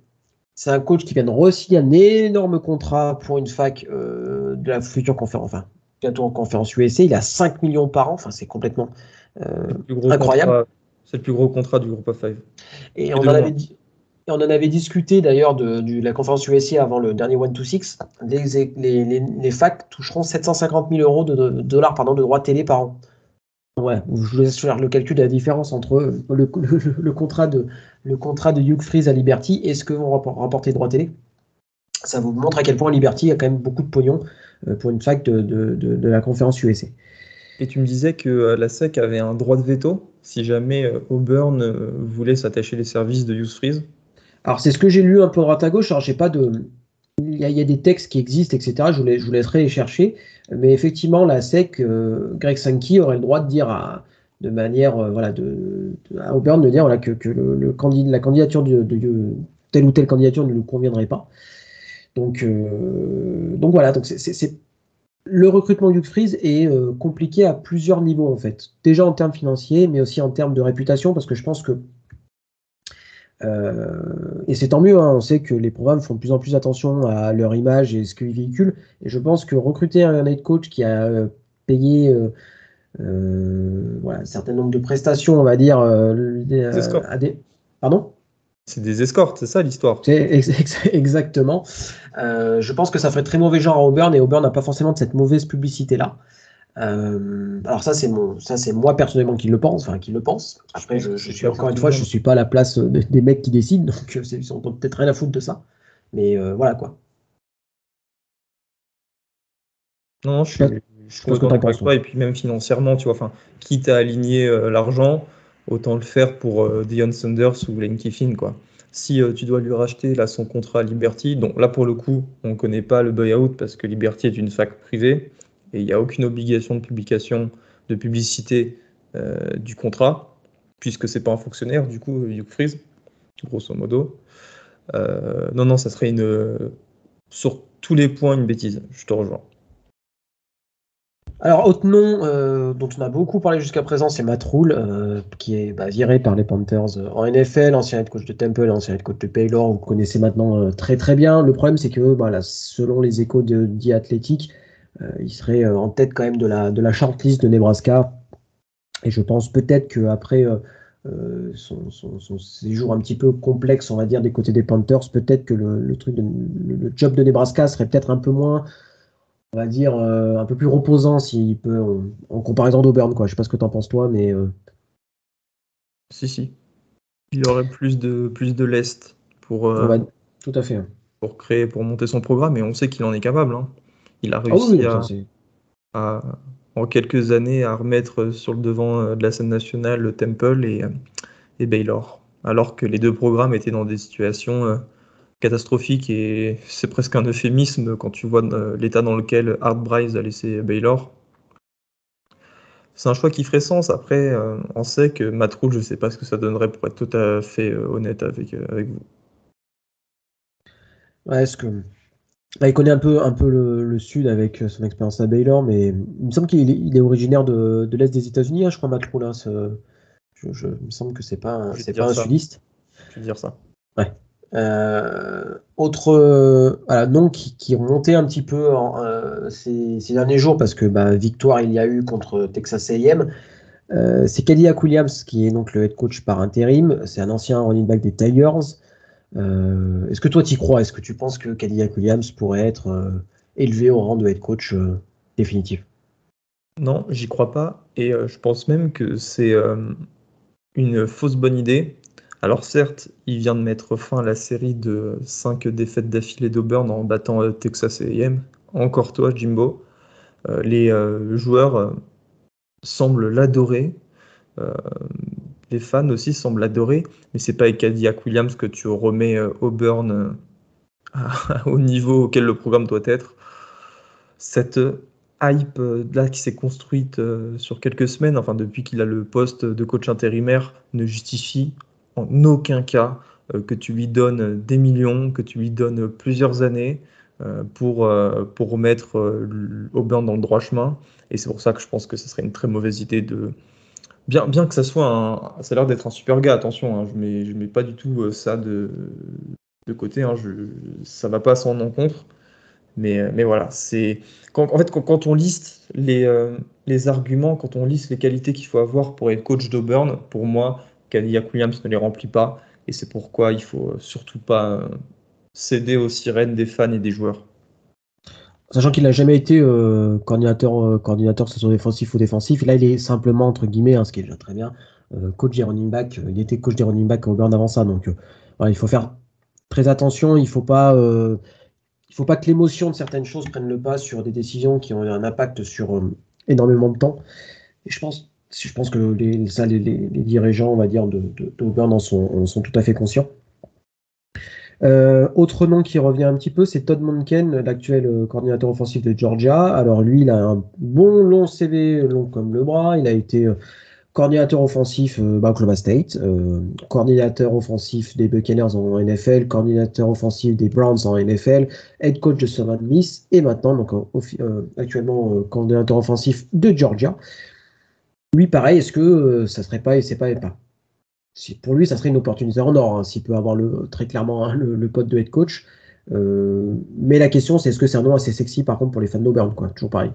C'est un coach qui vient de re-signer un énorme contrat pour une fac de la future conférence, enfin, bientôt en conférence USA. Il a 5 millions par an. Enfin, c'est complètement. Incroyable. contrat- C'est le plus gros contrat du groupe of five. et Et on en, avait dit- et on en avait discuté d'ailleurs de, de la conférence USA avant le dernier One to Six. Les, les, les, les facs toucheront 750 000 euros de, de- dollars pardon, de droits télé par an. Ouais, je vous laisse faire le calcul de la différence entre le, le- le contrat de, le contrat de Hugh Freeze à Liberty et ce que vont rappor- rapporter les droits télé. Ça vous montre à quel point Liberty a quand même beaucoup de pognon euh, pour une fac de, de, de- de la conférence USA. Et tu me disais que euh, la SEC avait un droit de veto? Si jamais euh, Auburn euh, voulait s'attacher les services de Hughes Freeze. Alors, c'est ce que j'ai lu un peu droite à gauche. Alors, j'ai pas de. Il y, a, des textes qui existent, etc. Je vous, je vous laisserai les chercher. Mais effectivement, la SEC, euh, Greg Sankey aurait le droit de dire à- de manière, voilà, à Auburn de dire voilà, que, le, le candi- la candidature de, telle ou telle candidature ne lui conviendrait pas. Donc, donc voilà. Donc c'est- le recrutement du Freeze est euh, compliqué à plusieurs niveaux en fait. Déjà en termes financiers, mais aussi en termes de réputation, parce que je pense que euh, et c'est tant mieux, hein, on sait que les programmes font de plus en plus attention à leur image et ce qu'ils véhiculent. Et je pense que recruter un head coach qui a euh, payé voilà, un certain nombre de prestations, on va dire, à des. Pardon? C'est des escortes, c'est ça l'histoire. Exactement. Euh, je pense que ça ferait très mauvais genre à Auburn et Auburn n'a pas forcément de cette mauvaise publicité-là. Euh, alors ça c'est mon, ça c'est moi personnellement qui le pense, enfin qui le pense. Après pense je, suis encore une fois, je suis pas à la place euh, de- des mecs qui décident, donc euh, c'est- ils ont peut-être rien à foutre de ça. Mais euh, voilà quoi. Non, je suis, Je je ce que penses. Et puis même financièrement, tu vois, enfin, quitte à aligner euh, l'argent, autant le faire pour euh, Deion Sanders ou Lane Kiffin, quoi. Si euh, tu dois lui racheter là son contrat Liberty, donc là pour le coup, on ne connaît pas le buyout parce que Liberty est une fac privée et il n'y a aucune obligation de publication, de publicité euh, du contrat, puisque c'est pas un fonctionnaire, du coup, Hugh Freeze, grosso modo. Non, non, ça serait une, sur tous les points une bêtise, je te rejoins. Alors, autre nom euh, dont on a beaucoup parlé jusqu'à présent, c'est Matt Rule, euh, qui est bah, viré par les Panthers euh, en NFL, ancien head coach de Temple, ancien head coach de Baylor, vous connaissez maintenant euh, très très bien. Le problème, c'est que bah, là, selon les échos de Athletic, euh, il serait en tête quand même de la, de la shortlist de Nebraska. Et je pense peut-être qu'après son, son, son séjour un petit peu complexe, on va dire, des côtés des Panthers, peut-être que le, le truc de, le job de Nebraska serait peut-être un peu moins on va dire, euh, un peu plus reposant s'il peut, en, en comparaison d'Auburn, quoi. Je sais pas ce que t'en penses toi, mais euh, Si, si. Il aurait plus de, plus de lest pour, euh, va- tout à fait. pour créer, pour monter son programme, et on sait qu'il en est capable. hein. Il a Ah oui, réussi à, en quelques années à remettre sur le devant de la scène nationale le Temple et, et Baylor, alors que les deux programmes étaient dans des situations catastrophiques et c'est presque un euphémisme quand tu vois l'état dans lequel Art Bryce a laissé Baylor c'est un choix qui ferait sens. Après, euh, on sait que Matrou, je ne sais pas ce que ça donnerait pour être tout à fait euh, honnête avec, euh, avec vous. Ouais, est-ce que. Bah, il connaît un peu, un peu le, Sud avec son expérience à Baylor, mais il me semble qu'il est, originaire de, l'Est des États-Unis, hein, je crois, Matrou. Là, je, il me semble que c'est pas, c'est pas un sudiste. Je veux dire ça. Ouais. Euh, autre euh, nom qui, qui remontait un petit peu euh, ces, derniers jours parce que bah, victoire il y a eu contre Texas A&M. c'est Cadillac Williams qui est donc le head coach par intérim. C'est un ancien running back des Tigers. Est-ce que toi tu y crois? Est-ce que tu penses que Cadillac Williams pourrait être élevé au rang de head coach définitif? Non, j'y crois pas. Et je pense même que c'est une fausse bonne idée alors certes, il vient de mettre fin à la série de 5 défaites d'affilée d'Auburn en battant euh, Texas A&M. Encore toi, Jimbo. Euh, les euh, joueurs semblent l'adorer. les fans aussi semblent l'adorer. Mais c'est pas avec Williams que tu remets Auburn au niveau auquel le programme doit être. Cette hype là qui s'est construite sur quelques semaines, enfin depuis qu'il a le poste de coach intérimaire, ne justifie en aucun cas euh, que tu lui donnes des millions, que tu lui donnes plusieurs années euh, pour, euh, pour remettre Auburn dans le droit chemin. Et c'est pour ça que je pense que ce serait une très mauvaise idée de. Bien, bien que ça soit un. Ça a l'air d'être un super gars, attention, hein, je ne mets, je mets pas du tout ça de, de côté, hein, ça va pas à son encontre. Mais, mais voilà, c'est. en fait, quand, on liste les, les arguments, quand on liste les qualités qu'il faut avoir pour être coach d'Auburn, pour moi, Cadillac Williams ne les remplit pas. Et c'est pourquoi il faut surtout pas euh, céder aux sirènes des fans et des joueurs. Sachant qu'il n'a jamais été euh, coordinateur, euh, coordinateur, que ce soit défensif ou défensif. Là, il est simplement, entre guillemets, hein, ce qui est déjà très bien, coach des running back. Il était coach des running back au Auburn avant ça. Donc, il faut faire très attention. Il ne faut, pas, faut pas que l'émotion de certaines choses prenne le pas sur des décisions qui ont un impact sur énormément de temps. Et je pense je pense que les, dirigeants, on dire, de, en sont, tout à fait conscients. Euh, autre nom qui revient un petit peu, c'est Todd Monken, l'actuel euh, coordinateur offensif de Georgia. Alors lui, il a un bon long CV, long comme le bras. Il a été euh, coordinateur offensif euh, bah, Oklahoma State, coordinateur offensif des Buccaneers en NFL, coordinateur offensif des Browns en NFL, head coach de Southern Miss et maintenant actuellement coordinateur offensif de Georgia. Lui, pareil, est-ce que euh, ça serait pas et c'est pas et pas Pour lui, ça serait une opportunité en or, hein, s'il peut avoir le, très clairement hein, le, pote de head coach. Euh, mais la question, c'est est-ce que c'est un nom assez sexy, par contre, pour les fans d'Auburn, quoi Toujours pareil.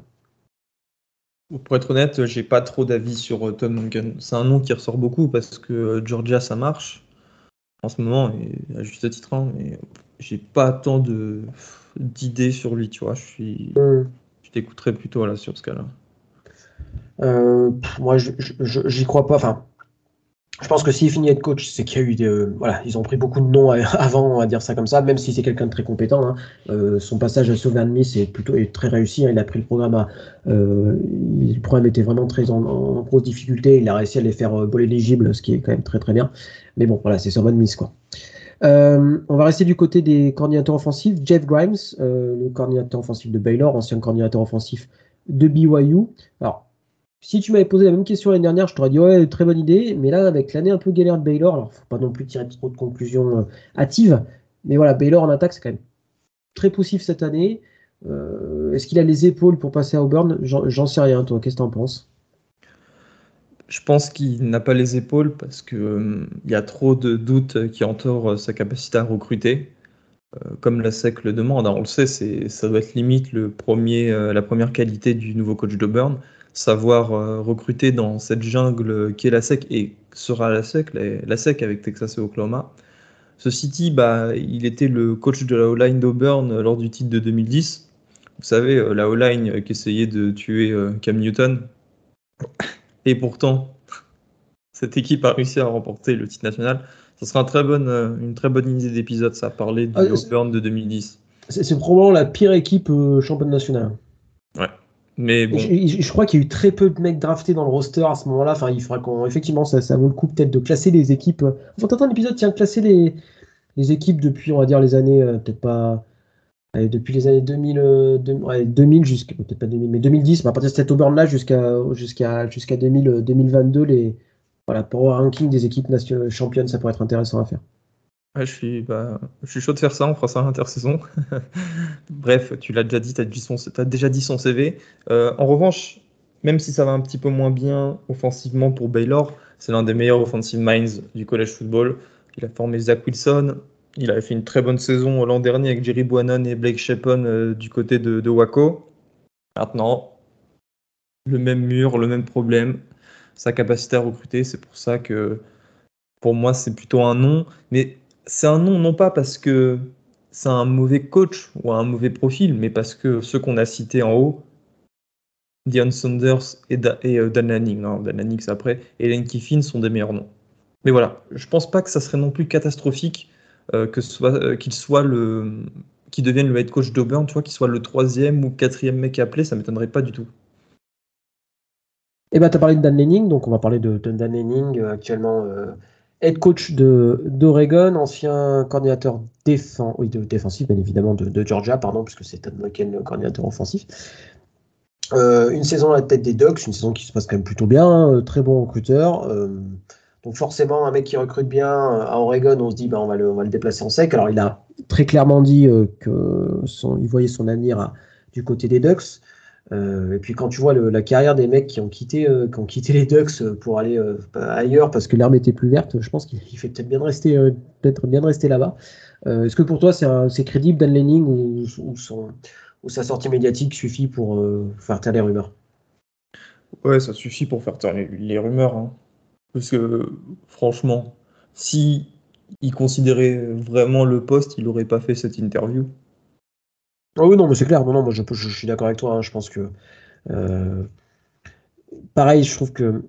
Pour être honnête, j'ai pas trop d'avis sur euh, Tom Duncan. C'est un nom qui ressort beaucoup parce que Georgia, ça marche en ce moment, et à juste titre, hein, mais j'ai pas tant d'idées sur lui, tu vois. Je suis, hmm. je t'écouterais plutôt là sur ce cas-là. Euh, moi, j'y crois pas. Enfin, je pense que s'il finit être coach, c'est qu'il y a eu des, voilà, ils ont pris beaucoup de noms avant, on va dire ça comme ça, même si c'est quelqu'un de très compétent. Hein. Euh, son passage à Southern Miss est plutôt est très réussi. Hein. Il a pris le programme à, euh, le programme était vraiment très en, grosse difficulté. Il a réussi à les faire euh, bol éligible, ce qui est quand même très très bien. Mais bon, voilà, c'est Miss quoi. on va rester du côté des coordinateurs offensifs. Jeff Grimes, le coordinateur offensif de Baylor, ancien coordinateur offensif de BYU. Alors, si tu m'avais posé la même question l'année dernière, je t'aurais dit ouais, très bonne idée. Mais là, avec l'année un peu galère de Baylor, alors faut pas non plus tirer trop de conclusions euh, hâtives. Mais voilà, Baylor en attaque, c'est quand même très poussif cette année. Euh, est-ce qu'il a les épaules pour passer à Auburn? J'en sais rien, toi. Qu'est-ce que tu en penses? Je pense qu'il n'a pas les épaules parce qu'il euh, y a trop de doutes qui entourent sa capacité à recruter. comme la SEC le demande, on le sait, ça doit être limite le premier, la première qualité du nouveau coach d'Auburn savoir euh, recruter dans cette jungle qui est la SEC et sera la SEC, la, SEC avec Texas et Oklahoma. Ce City, bah, il était le coach de la O-line d'Auburn lors du titre de 2010. Vous savez, euh, la O-line qui essayait de tuer euh, Cam Newton. Et pourtant, cette équipe a réussi à remporter le titre national. Ce sera une très bonne, une très bonne idée d'épisode, ça, parler du ah, Auburn de 2010. C'est probablement la pire équipe championne nationale. Ouais. Mais bon. je, je crois qu'il y a eu très peu de mecs draftés dans le roster à ce moment-là. Enfin, il faudra qu'on. Effectivement, ça, ça vaut le coup peut-être de classer les équipes. Enfin, t'entends l'épisode, tiens, classer les, les équipes depuis, on va dire, les années, euh, peut-être pas. depuis les années 2000, euh, ouais, 2000 jusqu'à. Peut-être pas 2000, mais 2010, mais à partir de cette Auburn-là jusqu'à jusqu'à jusqu'à 2000, euh, 2022, les. Voilà, pour un ranking des équipes championnes, ça pourrait être intéressant à faire. Ouais, je suis, bah, je suis chaud de faire ça, on fera ça à l'intersaison. Bref, tu l'as déjà dit, tu as, déjà dit son CV. Euh, en revanche, même si ça va un petit peu moins bien offensivement pour Baylor, c'est l'un des meilleurs offensive minds du college football. Il a formé Zach Wilson, il avait fait une très bonne saison l'an dernier avec Jerry Buanan et Blake Shepon euh, du côté de, de Waco. Maintenant, le même mur, le même problème, sa capacité à recruter, c'est pour ça que pour moi c'est plutôt un non. Mais c'est un non, non pas parce que c'est un mauvais coach ou un mauvais profil, mais parce que ceux qu'on a cités en haut, Dion Saunders et, euh, Dan Lanning, non, Dan Lanning c'est après, et Lane Kiffin sont des meilleurs noms. Mais voilà, je pense pas que ça serait non plus catastrophique euh, que soit euh, qu'il soit le qu'il devienne le head coach d'Auburn, tu vois, qu'il soit le troisième ou quatrième mec appelé, ça m'étonnerait pas du tout. Et ben, tu as parlé de Dan Lanning, donc on va parler de, Dan Lanning, euh, actuellement head coach d'Oregon, ancien coordinateur défensif, bien évidemment, de, Georgia, pardon, puisque c'est Todd Monken, le coordinateur offensif. Euh, une saison à la tête des Ducks, une saison qui se passe quand même plutôt bien, euh, très bon recruteur. euh, donc forcément, un mec qui recrute bien euh, à Oregon, on se dit, bah, on, va le, déplacer en sec. Alors il a très clairement dit euh, que son, il voyait son avenir à- du côté des Ducks. Euh, et puis quand tu vois la carrière des mecs qui ont quitté, euh, qui ont quitté les Ducks euh, pour aller euh, ailleurs parce que l'herbe était plus verte, je pense qu'il il fait peut-être bien de rester, peut-être bien de rester là-bas. Est-ce que pour toi c'est crédible Dan Lanning ou, sa sortie médiatique suffit pour faire taire les rumeurs? Ouais, ça suffit pour faire taire les, les rumeurs. hein. Parce que franchement, si il considérait vraiment le poste, il n'aurait pas fait cette interview. Ah oui, non, mais c'est clair. Non, je, suis d'accord avec toi. hein. Je pense que euh, pareil, je trouve que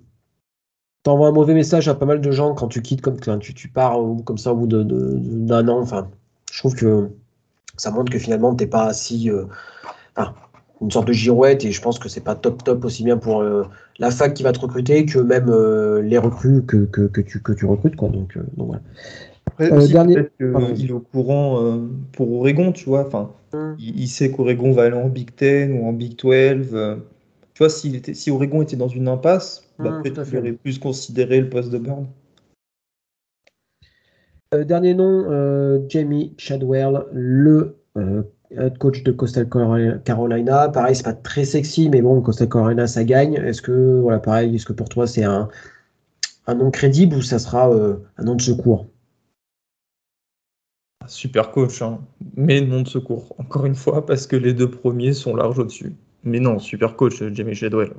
t'envoies un mauvais message à pas mal de gens quand tu quittes, comme quand tu, pars comme ça au bout d'un an. Enfin, je trouve que ça montre que finalement t'es pas si euh, une sorte de girouette et je pense que c'est pas top top aussi bien pour euh, la fac qui va te recruter que même les recrues que, tu recrutes quoi. Donc, donc voilà. Après, Euh, aussi, dernier- que il est au courant euh, pour Oregon, tu vois. Enfin, il, il sait qu'Oregon va aller en Big Ten ou en Big 12. euh. tu vois, s'il était, si Oregon était dans une impasse, bah, Mm, peut-être qu'il aurait plus considéré le poste de Burn. Euh, dernier nom, euh, Jamie Chadwell, le euh, head coach de Coastal Carolina- Carolina. Pareil, c'est pas très sexy, mais bon, Coastal Carolina, ça gagne. Est-ce que, voilà, pareil, est-ce que pour toi c'est un, un nom crédible ou ça sera euh, un nom de secours? Super coach, hein. mais non de secours. Encore une fois, parce que les deux premiers sont large au-dessus. Mais non, super coach, euh, Jamie Shadwell.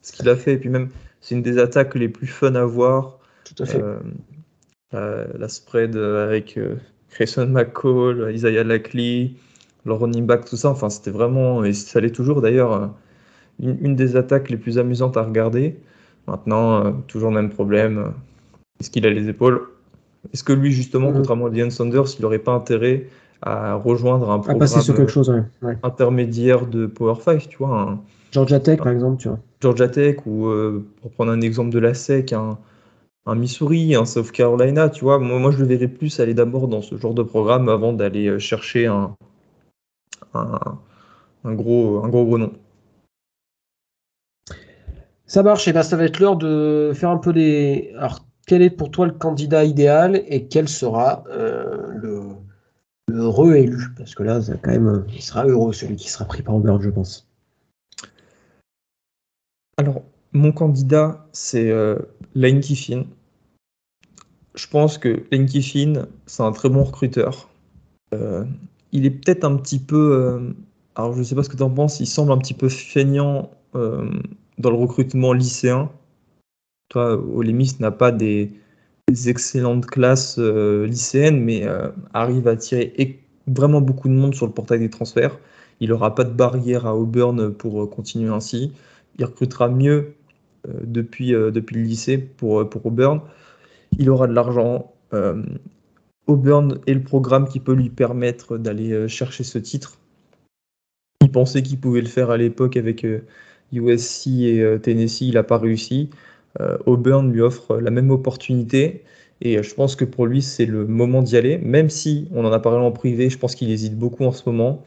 Ce qu'il a fait, et puis même, c'est une des attaques les plus fun à voir. Tout à fait. Euh, la, la spread euh, avec euh, Grayson McCall, Isaiah Lackley, le running back, tout ça. Enfin, c'était vraiment, et ça l'est toujours d'ailleurs, euh, une, une des attaques les plus amusantes à regarder. Maintenant, euh, toujours le même problème. euh, Est-ce qu'il a les épaules? Est-ce que lui, justement, Mhm. contrairement à Deion Sanders, il n'aurait pas intérêt à rejoindre un à programme passer sur quelque euh, chose, ouais. ouais. intermédiaire de Power 5, tu vois, un, Georgia Tech, par exemple, tu vois. Georgia Tech ou euh, pour prendre un exemple de la SEC, un, un Missouri, un South Carolina, tu vois. Moi, moi, je le verrais plus aller d'abord dans ce genre de programme avant d'aller euh, chercher un, un, un gros, un gros gros nom. Ça marche, et ben ça va être l'heure de faire un peu des. Alors, quel est pour toi le candidat idéal et quel sera euh, le, le re-élu Parce que là, ça, quand même, euh, il sera heureux celui qui sera pris par Auburn, je pense. Alors, mon candidat, c'est euh, Lane Kiffin. Je pense que Lane Kiffin, c'est un très bon recruteur. Euh, il est peut-être un petit peu. alors, je ne sais pas ce que tu en penses, il semble un petit peu feignant dans le recrutement lycéen. Toi, Ole Miss n'a pas des, excellentes classes euh, lycéennes, mais euh, arrive à attirer é- vraiment beaucoup de monde sur le portail des transferts. Il n'aura pas de barrière à Auburn pour euh, continuer ainsi. Il recrutera mieux depuis, le lycée pour, pour Auburn. Il aura de l'argent. Auburn est le programme qui peut lui permettre d'aller chercher ce titre. Il pensait qu'il pouvait le faire à l'époque avec USC et Tennessee, il n'a pas réussi. Auburn lui offre la même opportunité. Et je pense que pour lui, c'est le moment d'y aller, même si on en a parlé en privé, je pense qu'il hésite beaucoup en ce moment.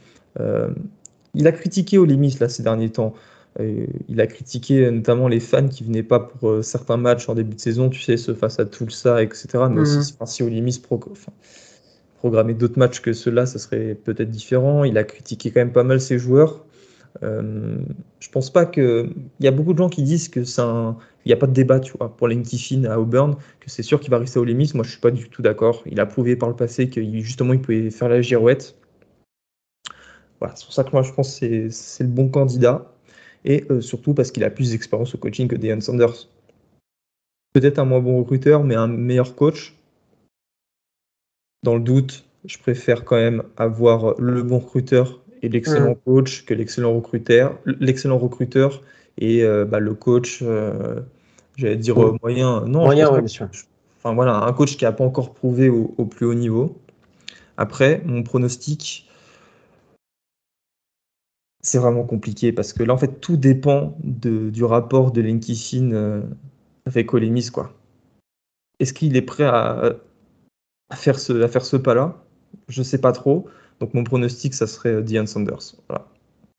il a critiqué Olimis là ces derniers temps. Euh, il a critiqué notamment les fans qui venaient pas pour euh, certains matchs en début de saison, tu sais, ce face à Tulsa, etc. Mais aussi, mhm. si Olimis pro programmer d'autres matchs que ceux-là, ça serait peut-être différent. Il a critiqué quand même pas mal ses joueurs. Euh, je pense pas que. Il y a beaucoup de gens qui disent que c'est. Il n'y a pas de débat, tu vois, pour Finn à Auburn, que c'est sûr qu'il va rester à Olimis. Moi, je suis pas du tout d'accord. Il a prouvé par le passé que justement, il pouvait faire la girouette. Voilà, c'est pour ça que moi, je pense que c'est le bon candidat et euh, surtout parce qu'il a plus d'expérience au coaching que Deion Sanders. Peut-être un moins bon recruteur, mais un meilleur coach. Dans le doute, je préfère quand même avoir le bon recruteur et l'excellent mm. coach que l'excellent recruteur, l'excellent recruteur et euh, bah, le coach, euh, j'allais dire moyen. Non, moyen, oui, bien sûr. Enfin voilà, un coach qui n'a pas encore prouvé au, plus haut niveau. Après, mon pronostic, c'est vraiment compliqué parce que là, en fait, tout dépend du rapport de Lenkishin euh, avec Olemis, quoi. Est-ce qu'il est prêt à, faire ce, à faire ce pas-là? Je sais pas trop. Donc, mon pronostic, ça serait euh, Diane Sanders.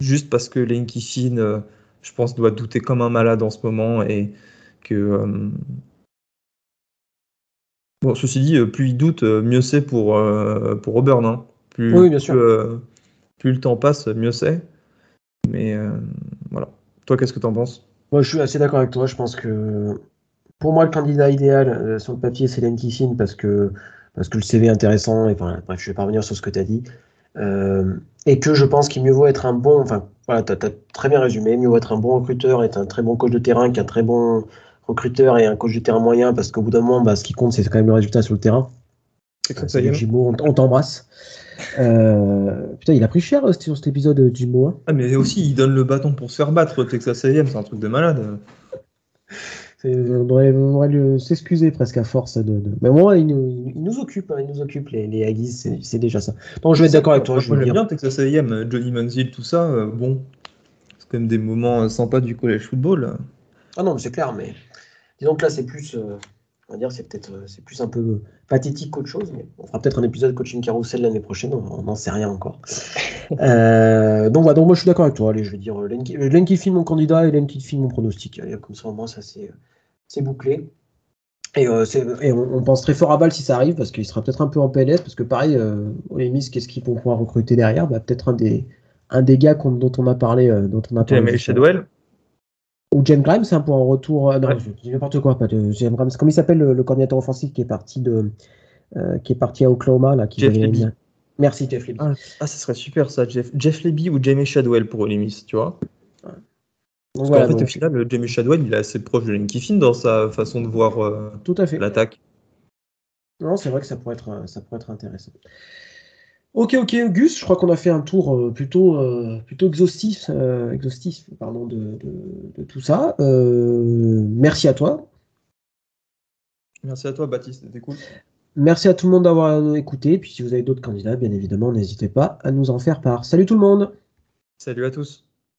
Juste parce que Lenkishin, euh, je pense, doit douter comme un malade en ce moment et que. Bon, ceci dit, plus il doute, mieux c'est pour, pour Auburn. Hein. Plus, oui, bien sûr. plus le temps passe, mieux c'est. Mais euh, voilà. Toi, qu'est-ce que tu en penses? Moi, je suis assez d'accord avec toi. Je pense que pour moi, le candidat idéal euh, sur le papier, c'est Len parce que, parce que le CV est intéressant. Et, enfin, bref, je vais pas revenir sur ce que tu as dit. Euh, et que je pense qu'il mieux vaut être un bon. Enfin, voilà, tu as, très bien résumé. Mieux vaut être un bon recruteur, être un très bon coach de terrain qu'un très bon recruteur et un coach de terrain moyen, parce qu'au bout d'un moment, bah, ce qui compte, c'est quand même le résultat sur le terrain. C'est on t'embrasse. Euh, putain, il a pris cher euh, sur cet épisode euh, Jimbo. Hein. Ah, mais aussi, il donne le bâton pour se faire battre. Texas A&M, c'est un truc de malade. On devrait, s'excuser presque à force de. Mais moi, il nous, il nous occupe, hein, il nous occupe les, les Aggies, c'est déjà ça. Donc, je vais être d'accord avec toi. Je j'aime bien Texas A&M, Johnny Manziel, tout ça. bon, c'est quand même des moments sympas du collège football. Ah non, mais c'est clair, mais disons que là, c'est plus on va dire c'est peut-être euh, c'est plus un peu pathétique qu'autre chose, mais on fera peut-être un épisode coaching carousel l'année prochaine, on n'en sait rien encore. euh, donc voilà, donc moi je suis d'accord avec toi, allez, je vais dire Lenky euh, filme mon candidat et Lenky filme mon pronostic. comme ça au moins ça c'est bouclé. Et, euh, et on, pense très fort à Ball si ça arrive, parce qu'il sera peut-être un peu en PLS, parce que pareil, euh, Olemis, qu'est-ce qu'ils vont pouvoir recruter derrière? Bah, Peut-être un des, un des gars dont on a parlé. dont on a parlé Shadwell ou James Grimes, c'est un pour un retour. Euh, non, je dis n'importe quoi, pas de James Grimes. Comment il s'appelle le, coordinateur offensif qui est parti de, euh, qui est parti à Oklahoma là, qui Jeff Leby. Merci Jeff Leby. Ah, ah, ça serait super ça, Jeff, Jeff Leby ou Jamie Shadwell pour Olimis, tu vois? Parce qu'en fait, au final, Jamie Shadwell, il est assez proche de Lane Kiffin dans sa façon de voir euh, Tout à fait. l'attaque. Non, c'est vrai que ça pourrait être, ça pourrait être intéressant. Ok, ok, Gus, je crois qu'on a fait un tour euh, plutôt, euh, plutôt exhaustif, euh, exhaustif pardon, de, tout ça. merci à toi. Merci à toi, Baptiste, c'était cool. Merci à tout le monde d'avoir écouté. Puis si vous avez d'autres candidats, bien évidemment, n'hésitez pas à nous en faire part. Salut tout le monde. Salut à tous.